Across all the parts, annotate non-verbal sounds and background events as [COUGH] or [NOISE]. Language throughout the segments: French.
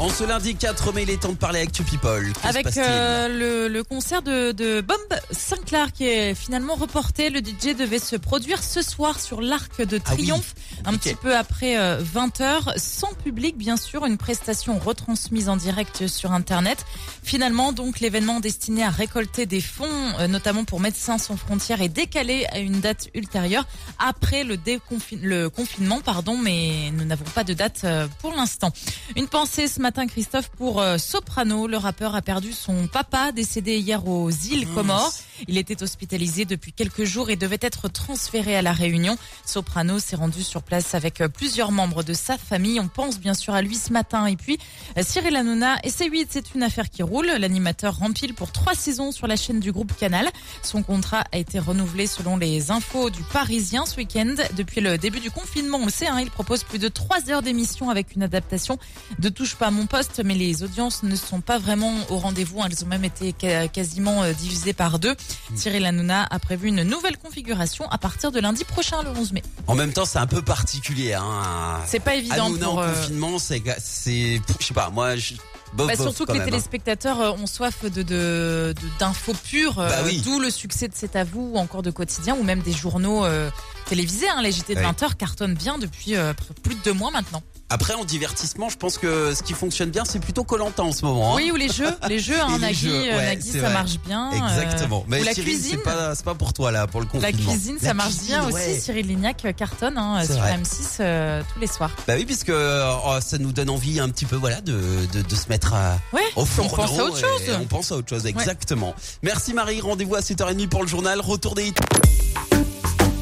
En ce lundi 4 mai, il est temps de parler Actu People. Se Avec euh, le, le concert de, de Bob Sinclair qui est finalement reporté, le DJ devait se produire ce soir sur l'Arc de Ah oui, Triomphe, un petit peu après 20h, sans public bien sûr, une prestation retransmise en direct sur Internet. Finalement, donc l'événement destiné à récolter des fonds, euh, notamment pour Médecins sans frontières, est décalé à une date ultérieure après le, confinement, pardon, mais nous n'avons pas de date euh, pour l'instant. Une pensée ce matin, Christophe, pour euh, Soprano. Le rappeur a perdu son papa, décédé hier aux îles Comores. Il était hospitalisé depuis quelques jours et devait être transféré à la Réunion. Soprano s'est rendu sur place avec plusieurs membres de sa famille. On pense bien sûr à lui ce matin. Et puis, Cyril Hanouna et C8, c'est une affaire qui roule. L'animateur rempile pour trois saisons sur la chaîne du groupe Canal. Son contrat a été renouvelé selon les infos du Parisien ce week-end. Depuis le début du confinement, on le sait, hein, il propose plus de trois heures d'émission avec une adaptation de Touche pas à mon poste, mais les audiences ne sont pas vraiment au rendez-vous. Elles ont même été quasiment euh, divisées par deux. Cyril Hanouna a prévu une nouvelle configuration à partir de lundi prochain, le 11 mai. En même temps, c'est un peu particulier. Hein. C'est pas évident Hanouna pour... en euh, confinement, c'est, c'est, je sais pas, moi, je, bof, Bah, bof, surtout que les même, hein. téléspectateurs euh, ont soif de de- de- d'infos pures, euh, Bah oui. d'où le succès de C'est à vous, ou encore de quotidien, ou même des journaux euh, télévisés. Hein, les JT de Ouais. 20h cartonnent bien depuis plus de deux mois maintenant. Après, en divertissement, je pense que ce qui fonctionne bien, c'est plutôt Colanta en ce moment. hein. Oui, ou les jeux, les jeux, hein, [LAUGHS] les Nagui, jeux, euh, ouais, Nagui, ça vrai. marche bien. euh, Exactement. Mais ou la Cyril, cuisine. c'est pas, pour toi là, pour le La confinement. cuisine, La ça marche cuisine, bien aussi. Cyril Lignac euh, cartonne hein, sur vrai. M6 euh, tous les soirs. Bah oui, puisque euh, oh, ça nous donne envie un petit peu, voilà, de, de, de se mettre à, Ouais, au on fourneau pense à autre chose. On pense à autre chose, exactement. Merci Marie, rendez-vous à 7h30 pour le journal. Retour des hits.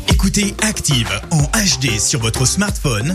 Écoutez Active en HD sur votre smartphone,